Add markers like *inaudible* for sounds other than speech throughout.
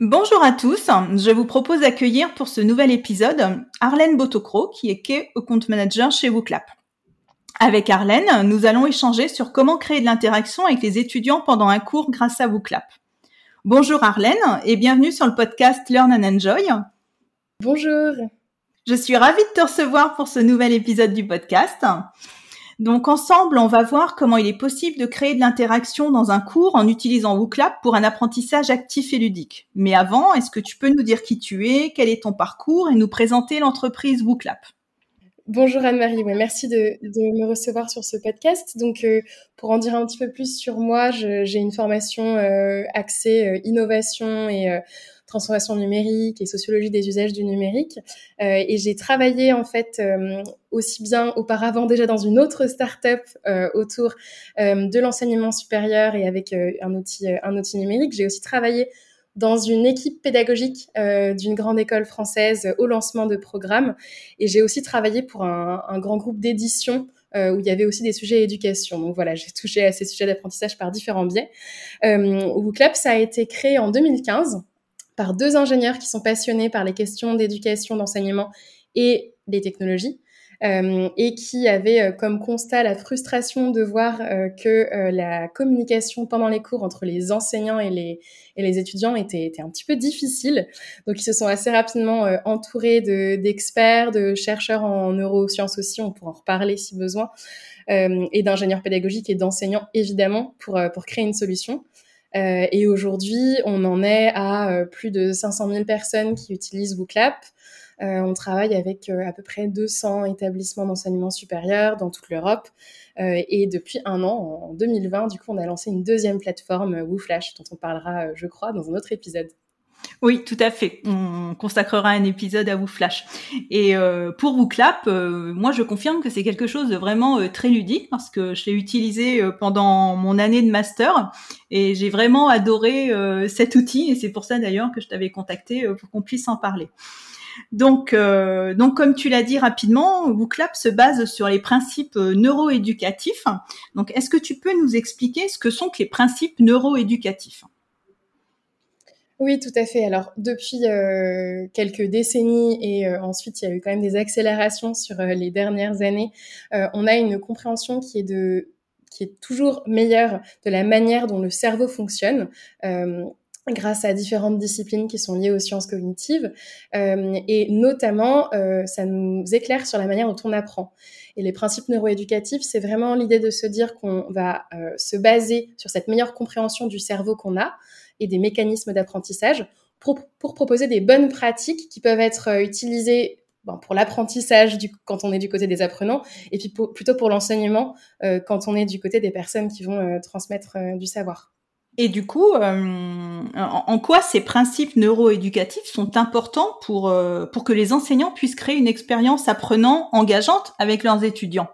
Bonjour à tous, je vous propose d'accueillir pour ce nouvel épisode Arlène Botocro qui est Key Account Manager chez WooClap. Avec Arlène, nous allons échanger sur comment créer de l'interaction avec les étudiants pendant un cours grâce à WooClap. Bonjour Arlène et bienvenue sur le podcast Learn and Enjoy. Bonjour. Je suis ravie de te recevoir pour ce nouvel épisode du podcast. Donc ensemble, on va voir comment il est possible de créer de l'interaction dans un cours en utilisant WooClap pour un apprentissage actif et ludique. Mais avant, est-ce que tu peux nous dire qui tu es, quel est ton parcours et nous présenter l'entreprise WooClap Bonjour Anne-Marie, merci de, me recevoir sur ce podcast. Donc, euh, pour en dire un petit peu plus sur moi, j'ai une formation euh, axée euh, innovation et transformation numérique et sociologie des usages du numérique. Euh, et j'ai travaillé en fait euh, aussi bien auparavant déjà dans une autre start-up euh, autour de l'enseignement supérieur et avec un outil un outil numérique. J'ai aussi travaillé dans une équipe pédagogique d'une grande école française au lancement de programmes. Et j'ai aussi travaillé pour un, grand groupe d'édition où il y avait aussi des sujets éducation. Donc voilà, j'ai touché à ces sujets d'apprentissage par différents biais. Euh, WooClap, ça a été créé en 2015 par deux ingénieurs qui sont passionnés par les questions d'éducation, d'enseignement et des technologies. Euh, et qui avaient euh, comme constat la frustration de voir euh, que la communication pendant les cours entre les enseignants et les, et les étudiants était, était, un petit peu difficile. Donc ils se sont assez rapidement entourés d'experts, de, chercheurs en neurosciences aussi, on pourra en reparler si besoin, et d'ingénieurs pédagogiques et d'enseignants évidemment pour, pour créer une solution. Euh, et aujourd'hui, on en est à euh, plus de 500 000 personnes qui utilisent WooClap. Euh, on travaille avec à peu près 200 établissements d'enseignement supérieur dans toute l'Europe. et depuis un an, en 2020, du coup, on a lancé une deuxième plateforme, WooFlash, dont on parlera, je crois, dans un autre épisode. Oui, tout à fait. On consacrera un épisode à vous Flash. Et euh, pour vous Clap, euh, moi je confirme que c'est quelque chose de vraiment euh, très ludique parce que je l'ai utilisé pendant mon année de master et j'ai vraiment adoré cet outil et c'est pour ça d'ailleurs que je t'avais contacté pour qu'on puisse en parler. Donc, donc comme tu l'as dit rapidement, WooClap se base sur les principes neuroéducatifs. Donc, est-ce que tu peux nous expliquer ce que sont les principes neuroéducatifs? Oui, tout à fait. Alors, depuis euh, quelques décennies et euh, ensuite, il y a eu quand même des accélérations sur euh, les dernières années, on a une compréhension qui est de qui est toujours meilleure de la manière dont le cerveau fonctionne grâce à différentes disciplines qui sont liées aux sciences cognitives. et notamment, ça nous éclaire sur la manière dont on apprend. Et les principes neuroéducatifs, c'est vraiment l'idée de se dire qu'on va se baser sur cette meilleure compréhension du cerveau qu'on a, et des mécanismes d'apprentissage pour, proposer des bonnes pratiques qui peuvent être euh, utilisées pour l'apprentissage quand on est du côté des apprenants et puis plutôt pour l'enseignement euh, quand on est du côté des personnes qui vont euh, transmettre du savoir. Et du coup, en quoi ces principes neuroéducatifs sont importants pour, pour que les enseignants puissent créer une expérience apprenant engageante avec leurs étudiants?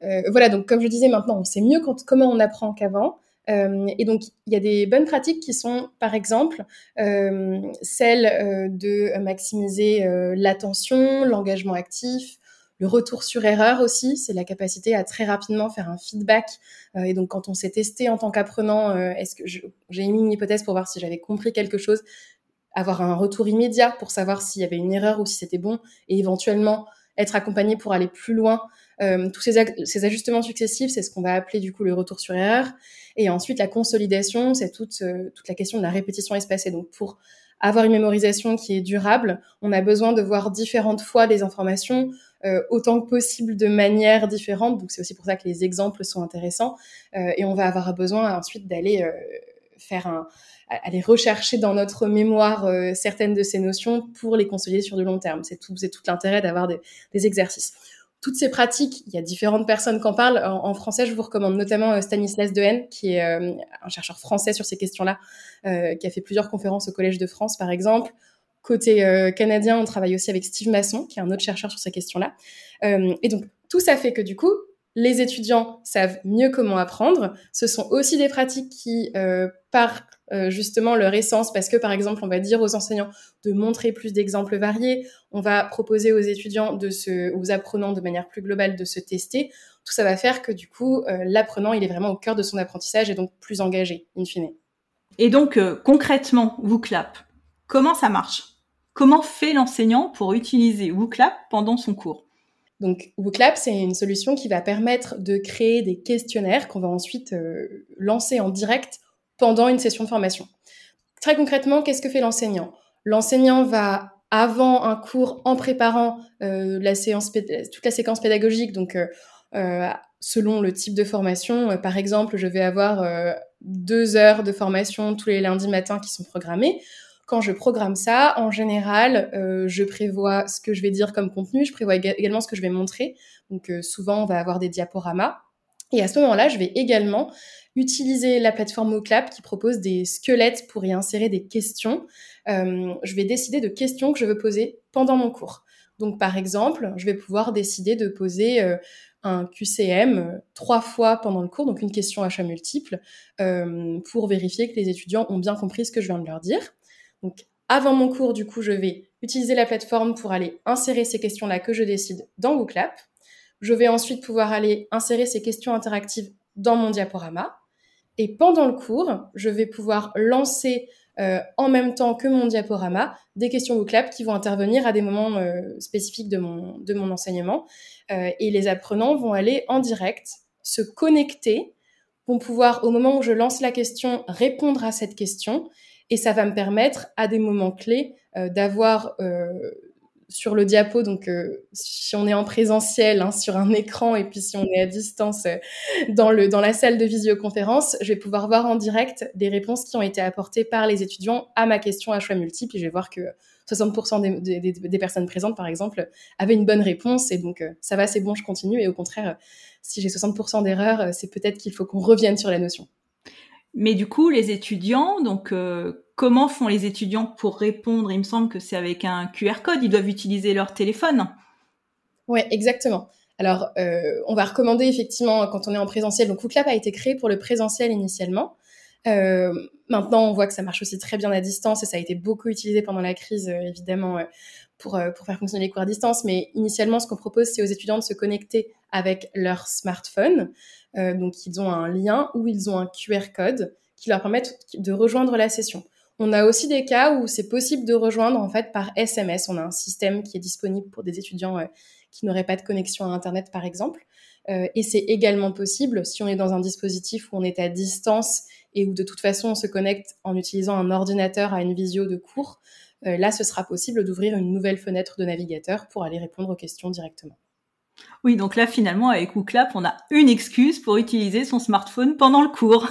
Voilà, donc comme je disais maintenant, on sait mieux comment on apprend qu'avant. Euh, et donc, il y a des bonnes pratiques qui sont, par exemple, euh, celles euh, de maximiser l'attention, l'engagement actif, le retour sur erreur aussi, c'est la capacité à très rapidement faire un feedback. et donc, quand on s'est testé en tant qu'apprenant, est-ce que j'ai émis une hypothèse pour voir si j'avais compris quelque chose, avoir un retour immédiat pour savoir s'il y avait une erreur ou si c'était bon, et éventuellement être accompagné pour aller plus loin. tous ces, ajustements successifs, c'est ce qu'on va appeler du coup le retour sur erreur. Et ensuite, la consolidation, c'est toute, euh, toute la question de la répétition espacée. Donc, pour avoir une mémorisation qui est durable, on a besoin de voir différentes fois les informations, euh, autant que possible de manière différente. Donc, c'est aussi pour ça que les exemples sont intéressants. Euh, et on va avoir besoin ensuite d'aller faire un, aller rechercher dans notre mémoire certaines de ces notions pour les consolider sur du long terme. C'est tout, c'est tout l'intérêt d'avoir des, des, exercices. toutes ces pratiques, il y a différentes personnes qui en parlent. En, français, je vous recommande notamment Stanislas Dehaene, qui est un chercheur français sur ces questions-là, qui a fait plusieurs conférences au Collège de France, par exemple. Côté canadien, on travaille aussi avec Steve Masson, qui est un autre chercheur sur ces questions-là. et donc, tout ça fait que du coup, les étudiants savent mieux comment apprendre. Ce sont aussi des pratiques qui, euh, par euh, justement leur essence, parce que par exemple, on va dire aux enseignants de montrer plus d'exemples variés, on va proposer aux étudiants, de se, aux apprenants de manière plus globale de se tester. Tout ça va faire que du coup, euh, l'apprenant, il est vraiment au cœur de son apprentissage et donc plus engagé, in fine. Et donc, concrètement, WooClap, comment ça marche? Comment fait l'enseignant pour utiliser WooClap pendant son cours? Donc, WooClap, c'est une solution qui va permettre de créer des questionnaires qu'on va ensuite euh, lancer en direct pendant une session de formation. Très concrètement, qu'est-ce que fait l'enseignant? L'enseignant va, avant un cours, en préparant euh, toute la séquence pédagogique, donc euh, selon le type de formation, par exemple, je vais avoir deux heures de formation tous les lundis matins qui sont programmées quand je programme ça, en général, euh, je prévois ce que je vais dire comme contenu, je prévois également ce que je vais montrer. Donc euh, souvent, on va avoir des diaporamas. Et à ce moment-là, je vais également utiliser la plateforme MoClap qui propose des squelettes pour y insérer des questions. Euh, je vais décider de questions que je veux poser pendant mon cours. Donc par exemple, je vais pouvoir décider de poser un QCM trois fois pendant le cours, donc une question à choix multiple, pour vérifier que les étudiants ont bien compris ce que je viens de leur dire. Donc, avant mon cours, du coup, je vais utiliser la plateforme pour aller insérer ces questions-là que je décide dans WooClap. Je vais ensuite pouvoir aller insérer ces questions interactives dans mon diaporama. Et pendant le cours, je vais pouvoir lancer euh, en même temps que mon diaporama des questions WooClap qui vont intervenir à des moments euh, spécifiques de mon, enseignement. Euh, et les apprenants vont aller en direct se connecter, vont pouvoir, au moment où je lance la question, répondre à cette question et ça va me permettre à des moments clés euh, d'avoir euh, sur le diapo, donc euh, si on est en présentiel hein, sur un écran et puis si on est à distance dans, le, dans la salle de visioconférence, je vais pouvoir voir en direct des réponses qui ont été apportées par les étudiants à ma question à choix multiple. Et je vais voir que 60% des, des, des, personnes présentes, par exemple, avaient une bonne réponse. Et donc ça va, c'est bon, je continue. Et au contraire, si j'ai 60% d'erreurs, c'est peut-être qu'il faut qu'on revienne sur la notion. Mais du coup, les étudiants, donc euh, comment font les étudiants pour répondre? Il me semble que c'est avec un QR code. Ils doivent utiliser leur téléphone. Ouais, exactement. Alors, euh, on va recommander effectivement quand on est en présentiel. Donc, WooClap a été créé pour le présentiel initialement. Euh, maintenant, on voit que ça marche aussi très bien à distance et ça a été beaucoup utilisé pendant la crise, évidemment, pour, pour faire fonctionner les cours à distance. Mais initialement, ce qu'on propose, c'est aux étudiants de se connecter avec leur smartphone. Euh, donc, ils ont un lien ou ils ont un QR code qui leur permettent de rejoindre la session. On a aussi des cas où c'est possible de rejoindre en fait par SMS. On a un système qui est disponible pour des étudiants euh, qui n'auraient pas de connexion à Internet, par exemple. Euh, et c'est également possible si on est dans un dispositif où on est à distance et où de toute façon on se connecte en utilisant un ordinateur à une visio de cours. Là, ce sera possible d'ouvrir une nouvelle fenêtre de navigateur pour aller répondre aux questions directement. Oui, donc là, finalement, avec WooClap, on a une excuse pour utiliser son smartphone pendant le cours.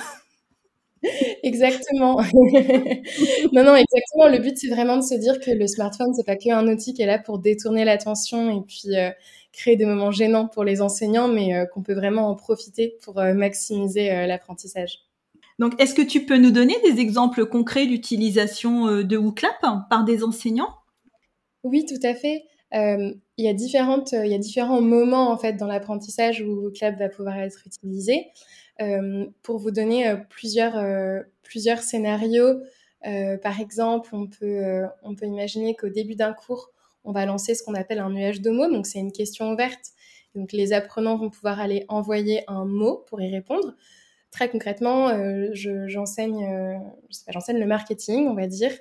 *laughs* Exactement. *laughs* non, non, exactement. Le but, c'est vraiment de se dire que le smartphone, c'est pas qu'un outil qui est là pour détourner l'attention et puis euh, créer des moments gênants pour les enseignants, mais euh, qu'on peut vraiment en profiter pour euh, maximiser l'apprentissage. Donc, est-ce que tu peux nous donner des exemples concrets d'utilisation de WooClap par des enseignants? Oui, tout à fait. Euh, il, y a différents moments en fait dans l'apprentissage où Clap va pouvoir être utilisé. Euh, pour vous donner euh, plusieurs, plusieurs scénarios, par exemple, on peut, on peut imaginer qu'au début d'un cours, on va lancer ce qu'on appelle un nuage de mots. Donc, c'est une question ouverte. Donc, les apprenants vont pouvoir aller envoyer un mot pour y répondre. Très concrètement, j'enseigne j'enseigne le marketing, on va dire.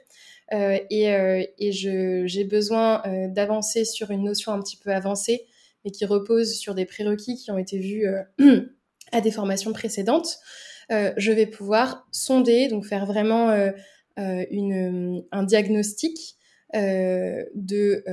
Euh, et, euh, j'ai besoin euh, d'avancer sur une notion un petit peu avancée, mais qui repose sur des prérequis qui ont été vus *clears throat* à des formations précédentes. je vais pouvoir sonder, donc faire vraiment un diagnostic de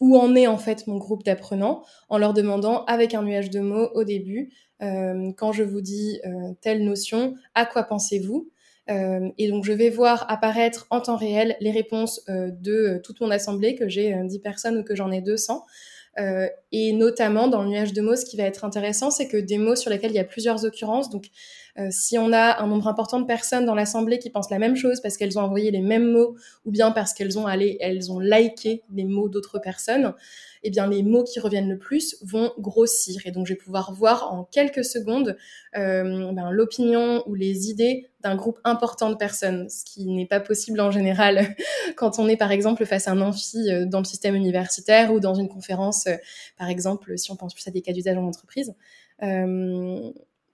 où en est en fait mon groupe d'apprenants en leur demandant avec un nuage de mots au début, quand je vous dis telle notion, à quoi pensez-vous? Euh, et donc, je vais voir apparaître en temps réel les réponses euh, de euh, toute mon assemblée, que j'ai 10 personnes ou que j'en ai 200. Euh, et notamment dans le nuage de mots, ce qui va être intéressant, c'est que des mots sur lesquels il y a plusieurs occurrences, donc euh, si on a un nombre important de personnes dans l'assemblée qui pensent la même chose parce qu'elles ont envoyé les mêmes mots ou bien parce qu'elles ont allé, elles ont liké les mots d'autres personnes, eh bien les mots qui reviennent le plus vont grossir et donc je vais pouvoir voir en quelques secondes euh, ben, l'opinion ou les idées d'un groupe important de personnes, ce qui n'est pas possible en général *laughs* quand on est par exemple face à un amphi euh, dans le système universitaire ou dans une conférence, euh, par exemple si on pense plus à des cas d'usage en entreprise.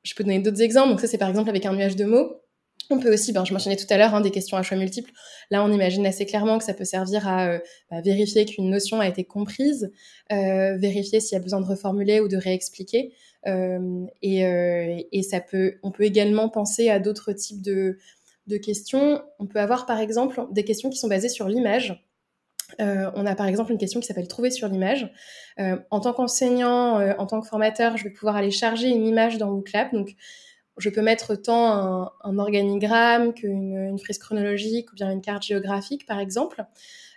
Je peux donner d'autres exemples. Donc ça, c'est par exemple avec un nuage de mots. On peut aussi, ben, je mentionnais tout à l'heure, hein, des questions à choix multiples. Là, on imagine assez clairement que ça peut servir à euh, bah, vérifier qu'une notion a été comprise, euh, vérifier s'il y a besoin de reformuler ou de réexpliquer. Euh, et, ça peut, on peut également penser à d'autres types de, questions. On peut avoir, par exemple, des questions qui sont basées sur l'image. On a par exemple une question qui s'appelle Trouver sur l'image. En tant qu'enseignant, en tant que formateur, je vais pouvoir aller charger une image dans WooClap. Donc, je peux mettre tant un, organigramme qu'une une frise chronologique ou bien une carte géographique, par exemple.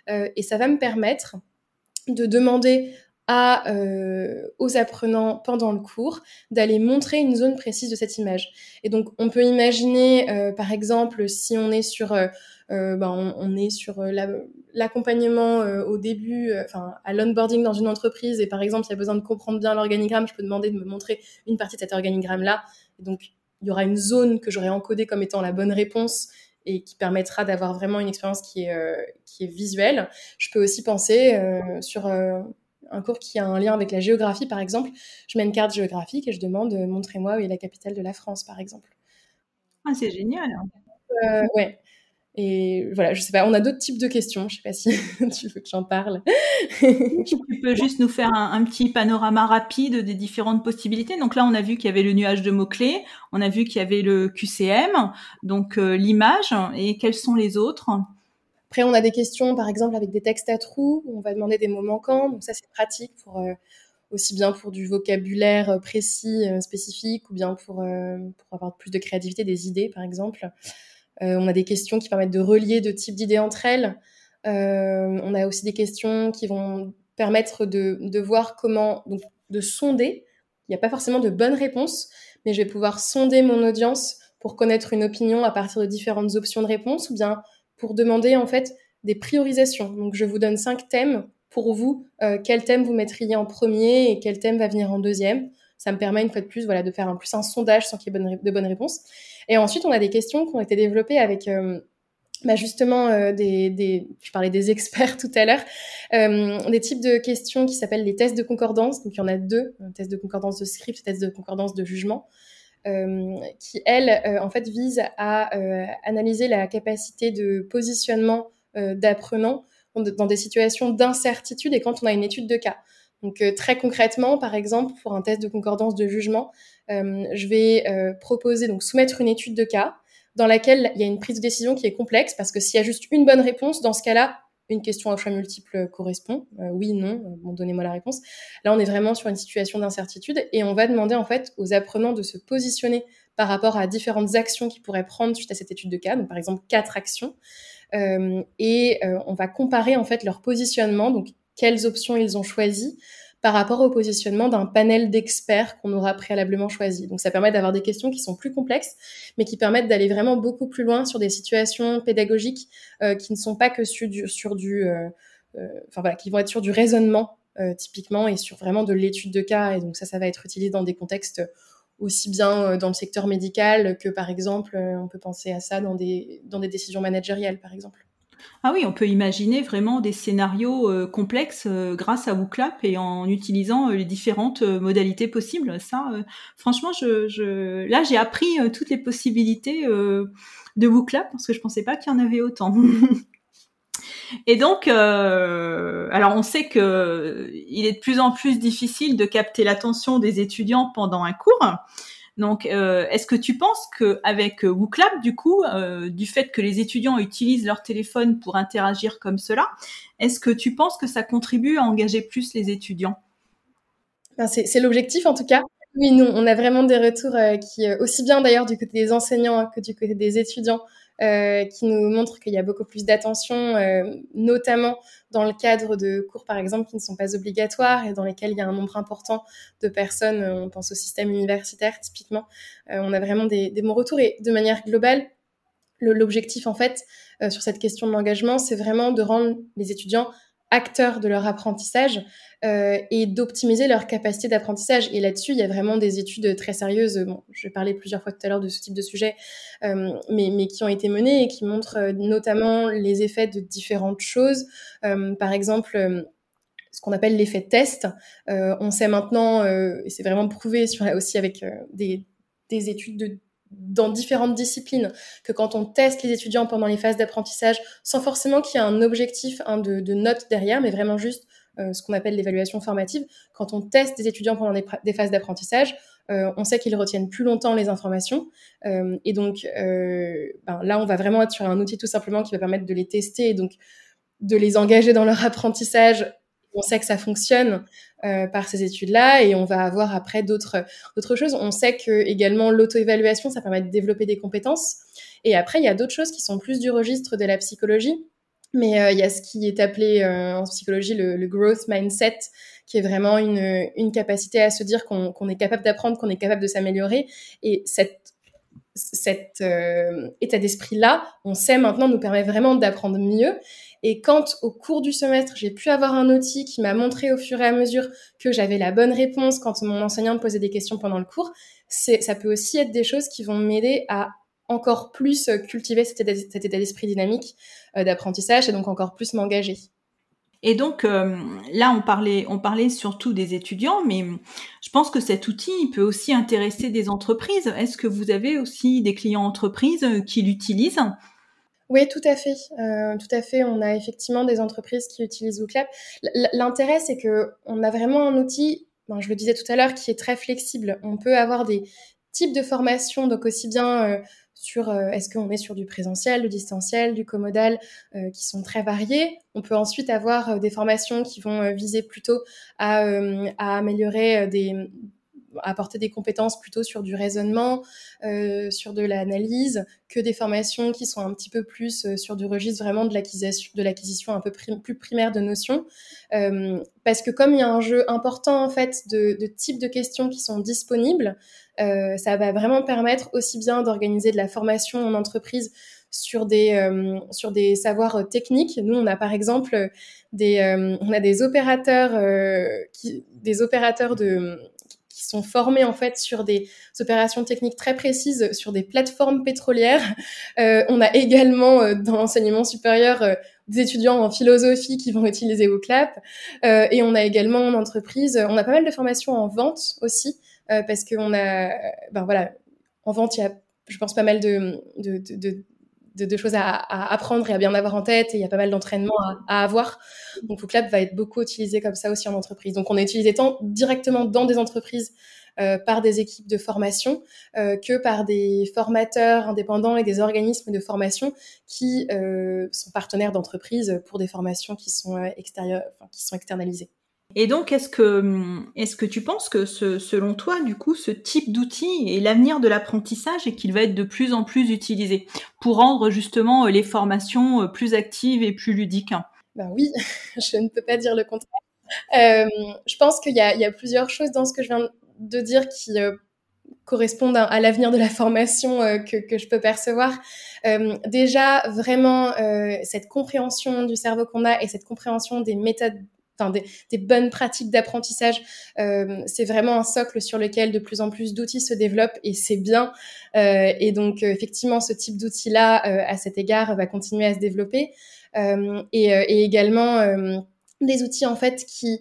et ça va me permettre de demander euh, aux apprenants pendant le cours d'aller montrer une zone précise de cette image. Et donc, on peut imaginer, euh, par exemple, si on est sur euh, ben, on, est sur euh, l'accompagnement euh, au début, enfin à l'onboarding dans une entreprise, et par exemple, il y a besoin de comprendre bien l'organigramme, je peux demander de me montrer une partie de cet organigramme-là. Donc, il y aura une zone que j'aurai encodée comme étant la bonne réponse et qui permettra d'avoir vraiment une expérience qui est, euh, qui est visuelle. Je peux aussi penser euh, sur euh, un cours qui a un lien avec la géographie, par exemple. Je mets une carte géographique et je demande montrez-moi où est la capitale de la France, par exemple. Ah, c'est génial. ouais. Et voilà, je sais pas, on a d'autres types de questions. Je sais pas si *laughs* tu veux que j'en parle. tu peux *laughs* juste nous faire un, un, petit panorama rapide des différentes possibilités. Donc là, on a vu qu'il y avait le nuage de mots-clés, on a vu qu'il y avait le QCM, donc euh, l'image, et quels sont les autres? Après, on a des questions, par exemple, avec des textes à trous, où on va demander des mots manquants. Donc ça, c'est pratique pour euh, aussi bien pour du vocabulaire euh, précis, euh, spécifique, ou bien pour, pour avoir plus de créativité, des idées, par exemple. Euh, on a des questions qui permettent de relier deux types d'idées entre elles. Euh, on a aussi des questions qui vont permettre de, voir comment, donc de sonder. Il n'y a pas forcément de bonnes réponses, mais je vais pouvoir sonder mon audience pour connaître une opinion à partir de différentes options de réponse ou bien pour demander en fait des priorisations. Donc je vous donne cinq thèmes pour vous, euh, quel thème vous mettriez en premier et quel thème va venir en deuxième? Ça me permet une fois de plus voilà, de faire un plus un sondage sans qu'il y ait de bonnes réponses. Et ensuite, on a des questions qui ont été développées avec euh, bah justement euh, des, je parlais des experts *laughs* tout à l'heure, euh, des types de questions qui s'appellent les tests de concordance. Donc il y en a deux, un test de concordance de script, test de concordance de jugement. Qui, elles, en fait, visent à analyser la capacité de positionnement d'apprenants dans des situations d'incertitude et quand on a une étude de cas. Donc euh, très concrètement, par exemple, pour un test de concordance de jugement, euh, je vais euh, proposer donc soumettre une étude de cas dans laquelle il y a une prise de décision qui est complexe parce que s'il y a juste une bonne réponse, dans ce cas-là, une question à choix multiple correspond. oui, non, bon, donnez-moi la réponse. Là, on est vraiment sur une situation d'incertitude et on va demander en fait aux apprenants de se positionner par rapport à différentes actions qu'ils pourraient prendre suite à cette étude de cas. Donc, par exemple, quatre actions. Euh, et euh, on va comparer en fait leur positionnement. Donc, quelles options ils ont choisies par rapport au positionnement d'un panel d'experts qu'on aura préalablement choisi. Donc ça permet d'avoir des questions qui sont plus complexes, mais qui permettent d'aller vraiment beaucoup plus loin sur des situations pédagogiques euh, qui ne sont pas que sur du, euh, euh, enfin voilà, qui vont être sur du raisonnement typiquement et sur vraiment de l'étude de cas. Et donc ça, ça va être utilisé dans des contextes aussi bien dans le secteur médical que par exemple, on peut penser à ça dans des, dans des décisions managériales par exemple. Ah oui, on peut imaginer vraiment des scénarios euh, complexes euh, grâce à WooClap et en utilisant euh, les différentes modalités possibles. Ça, franchement, je, je... là, j'ai appris toutes les possibilités de WooClap parce que je pensais pas qu'il y en avait autant. *laughs* Et donc, alors on sait que il est de plus en plus difficile de capter l'attention des étudiants pendant un cours. Donc, euh, est-ce que tu penses qu'avec WooClap, du coup, euh, du fait que les étudiants utilisent leur téléphone pour interagir comme cela, est-ce que tu penses que ça contribue à engager plus les étudiants? Ben C'est l'objectif en tout cas. Oui, nous, on a vraiment des retours euh, qui, euh, aussi bien d'ailleurs du côté des enseignants que du côté des étudiants, euh, qui nous montrent qu'il y a beaucoup plus d'attention, euh, notamment dans le cadre de cours, par exemple, qui ne sont pas obligatoires et dans lesquels il y a un nombre important de personnes. On pense au système universitaire, typiquement. on a vraiment des, des bons retours. Et de manière globale, l'objectif, en fait, sur cette question de l'engagement, c'est vraiment de rendre les étudiants acteurs de leur apprentissage euh, et d'optimiser leur capacité d'apprentissage. Et là-dessus, il y a vraiment des études très sérieuses. Bon, je vais parler plusieurs fois tout à l'heure de ce type de sujet, euh, mais, mais, qui ont été menées et qui montrent euh, notamment les effets de différentes choses. Euh, par exemple, euh, ce qu'on appelle l'effet test. on sait maintenant, et c'est vraiment prouvé sur, aussi avec des, des études de dans différentes disciplines, que quand on teste les étudiants pendant les phases d'apprentissage, sans forcément qu'il y ait un objectif hein, de, de notes derrière, mais vraiment juste euh, ce qu'on appelle l'évaluation formative, quand on teste des étudiants pendant des, phases d'apprentissage, euh, on sait qu'ils retiennent plus longtemps les informations. Euh, et donc ben, là, on va vraiment être sur un outil tout simplement qui va permettre de les tester et donc de les engager dans leur apprentissage on sait que ça fonctionne euh, par ces études-là et on va avoir après d'autres choses. On sait que également l'auto-évaluation, ça permet de développer des compétences. Et après, il y a d'autres choses qui sont plus du registre de la psychologie. Mais euh, il y a ce qui est appelé euh, en psychologie le, growth mindset, qui est vraiment une, capacité à se dire qu'on est capable d'apprendre, qu'on est capable de s'améliorer. Et cet état d'esprit-là, on sait maintenant, nous permet vraiment d'apprendre mieux. Et quand au cours du semestre, j'ai pu avoir un outil qui m'a montré au fur et à mesure que j'avais la bonne réponse quand mon enseignant me posait des questions pendant le cours, ça peut aussi être des choses qui vont m'aider à encore plus cultiver cet état, d'esprit dynamique euh, d'apprentissage et donc encore plus m'engager. Et donc euh, là, on parlait, on parlait surtout des étudiants, mais je pense que cet outil peut aussi intéresser des entreprises. Est-ce que vous avez aussi des clients entreprises qui l'utilisent? Oui, tout à fait. Euh, tout à fait. On a effectivement des entreprises qui utilisent WooClap. L'intérêt, c'est que on a vraiment un outil, ben, je le disais tout à l'heure, qui est très flexible. On peut avoir des types de formations, donc aussi bien euh, sur euh, est-ce qu'on est sur du présentiel, du distanciel, du commodal, qui sont très variés. On peut ensuite avoir des formations qui vont viser plutôt à améliorer des apporter des compétences plutôt sur du raisonnement, euh, sur de l'analyse, que des formations qui sont un petit peu plus euh, sur du registre vraiment de l'acquisition, de l'acquisition un peu plus primaire de notions. Euh, parce que comme il y a un jeu important en fait de, de types de questions qui sont disponibles, euh, ça va vraiment permettre aussi bien d'organiser de la formation en entreprise sur des euh, sur des savoirs techniques. Nous, on a par exemple des euh, on a des opérateurs qui des opérateurs de qui sont formés en fait sur des opérations techniques très précises sur des plateformes pétrolières. Euh, on a également euh, dans l'enseignement supérieur euh, des étudiants en philosophie qui vont utiliser WooClap. Euh, et on a également en entreprise, on a pas mal de formations en vente aussi, parce qu'on a, ben voilà, en vente, il y a, je pense, pas mal de, de choses à, à, apprendre et à bien avoir en tête, et il y a pas mal d'entraînement à, à, avoir. Donc WooClap va être beaucoup utilisé comme ça aussi en entreprise. Donc on est utilisé tant directement dans des entreprises euh, par des équipes de formation euh, que par des formateurs indépendants et des organismes de formation qui euh, sont partenaires d'entreprises pour des formations qui sont euh, extérieures, enfin, qui sont externalisées. Et donc, est-ce que, est-ce que tu penses que selon toi, du coup, ce type d'outil est l'avenir de l'apprentissage et qu'il va être de plus en plus utilisé pour rendre justement les formations plus actives et plus ludiques? Ben oui, *laughs* je ne peux pas dire le contraire. Euh, je pense qu'il y, a, plusieurs choses dans ce que je viens de dire qui euh, correspondent à, l'avenir de la formation euh, que, je peux percevoir. Euh, déjà, vraiment, cette compréhension du cerveau qu'on a et cette compréhension des méthodes des, bonnes pratiques d'apprentissage. Euh, c'est vraiment un socle sur lequel de plus en plus d'outils se développent et c'est bien. Euh, et donc, effectivement, ce type d'outil-là, euh, à cet égard, va continuer à se développer. Et, et, également des outils en fait qui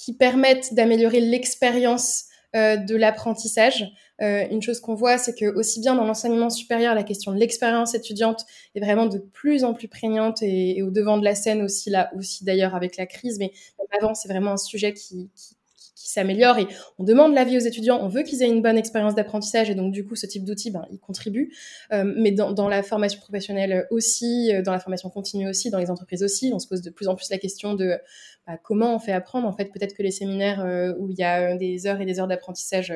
qui permettent d'améliorer l'expérience euh, de l'apprentissage. Euh, une chose qu'on voit, c'est que aussi bien dans l'enseignement supérieur, la question de l'expérience étudiante est vraiment de plus en plus prégnante et, et, au devant de la scène aussi là aussi d'ailleurs avec la crise. Mais avant, c'est vraiment un sujet qui, qui, qui s'améliore et on demande l'avis aux étudiants, on veut qu'ils aient une bonne expérience d'apprentissage et donc du coup ce type d'outil, ben, il contribue. Euh, mais dans, dans, la formation professionnelle aussi, euh, dans la formation continue aussi, dans les entreprises aussi, on se pose de plus en plus la question de bah, comment on fait apprendre. En fait, peut-être que les séminaires euh, où il y a des heures et des heures d'apprentissage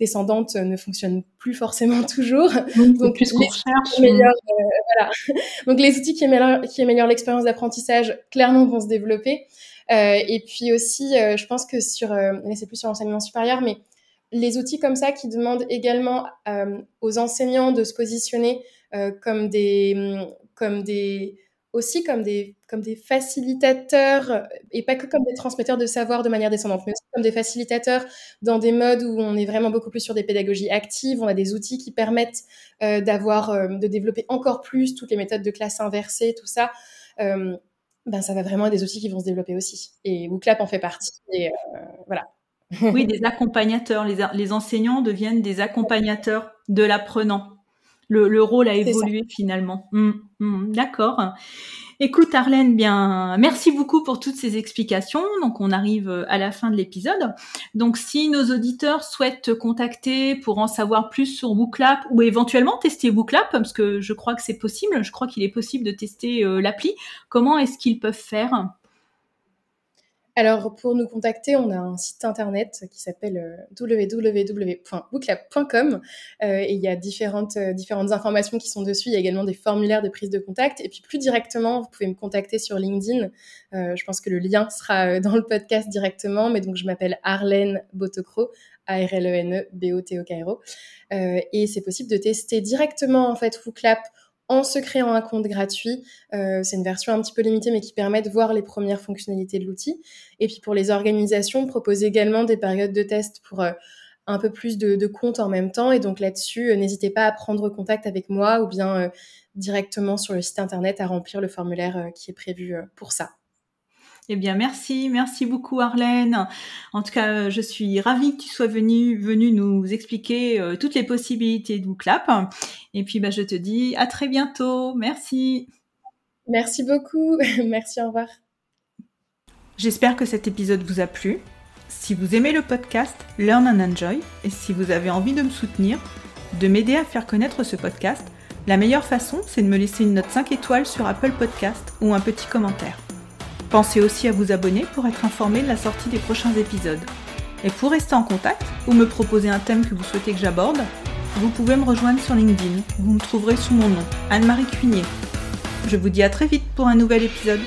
descendante ne fonctionne plus forcément *laughs* toujours. Donc, plus qu'on cherche. voilà. *laughs* Donc les outils qui améliorent, qui améliorent l'expérience d'apprentissage, clairement, vont se développer. Et puis aussi, je pense que sur, mais c'est plus sur l'enseignement supérieur, mais les outils comme ça qui demandent également aux enseignants de se positionner comme des, comme des aussi comme des, comme des facilitateurs, et pas que comme des transmetteurs de savoir de manière descendante, mais aussi comme des facilitateurs dans des modes où on est vraiment beaucoup plus sur des pédagogies actives. On a des outils qui permettent euh, d'avoir, euh, de développer encore plus toutes les méthodes de classe inversée, tout ça. Euh, ben, ça va vraiment être des outils qui vont se développer aussi. Et WooClap en fait partie. Et voilà. *laughs* oui, des accompagnateurs. Les, les enseignants deviennent des accompagnateurs de l'apprenant le, rôle a évolué finalement. Hum, hum, d'accord. Écoute Arlène, bien, merci beaucoup pour toutes ces explications. Donc on arrive euh, à la fin de l'épisode. Donc si nos auditeurs souhaitent te contacter pour en savoir plus sur Booklap ou éventuellement tester Booklap, parce que je crois que c'est possible, je crois qu'il est possible de tester euh, l'appli, comment est-ce qu'ils peuvent faire? Alors, pour nous contacter, on a un site internet qui s'appelle euh, www.booklab.com euh, et il y a différentes, euh, différentes informations qui sont dessus. Il y a également des formulaires de prise de contact. Et puis, plus directement, vous pouvez me contacter sur LinkedIn. je pense que le lien sera dans le podcast directement. Mais donc, je m'appelle Arlène Botocro, A-R-L-E-N-E, B-O-T-O-K-R-O. et c'est possible de tester directement, en fait, en se créant un compte gratuit. Euh, c'est une version un petit peu limitée, mais qui permet de voir les premières fonctionnalités de l'outil. Et puis pour les organisations, on propose également des périodes de test pour euh, un peu plus de, comptes en même temps. Et donc là-dessus, euh, n'hésitez pas à prendre contact avec moi ou bien directement sur le site internet à remplir le formulaire qui est prévu pour ça. Eh bien, merci, merci beaucoup Arlène. En tout cas, je suis ravie que tu sois venue venu nous expliquer euh, toutes les possibilités de WooClap. Et puis, bah, je te dis à très bientôt. Merci. Merci beaucoup. *laughs* merci, au revoir. J'espère que cet épisode vous a plu. Si vous aimez le podcast Learn and Enjoy et si vous avez envie de me soutenir, de m'aider à faire connaître ce podcast, la meilleure façon, c'est de me laisser une note 5 étoiles sur Apple Podcast ou un petit commentaire. Pensez aussi à vous abonner pour être informé de la sortie des prochains épisodes. Et pour rester en contact ou me proposer un thème que vous souhaitez que j'aborde, vous pouvez me rejoindre sur LinkedIn. Vous me trouverez sous mon nom, Anne-Marie Cuinier. Je vous dis à très vite pour un nouvel épisode.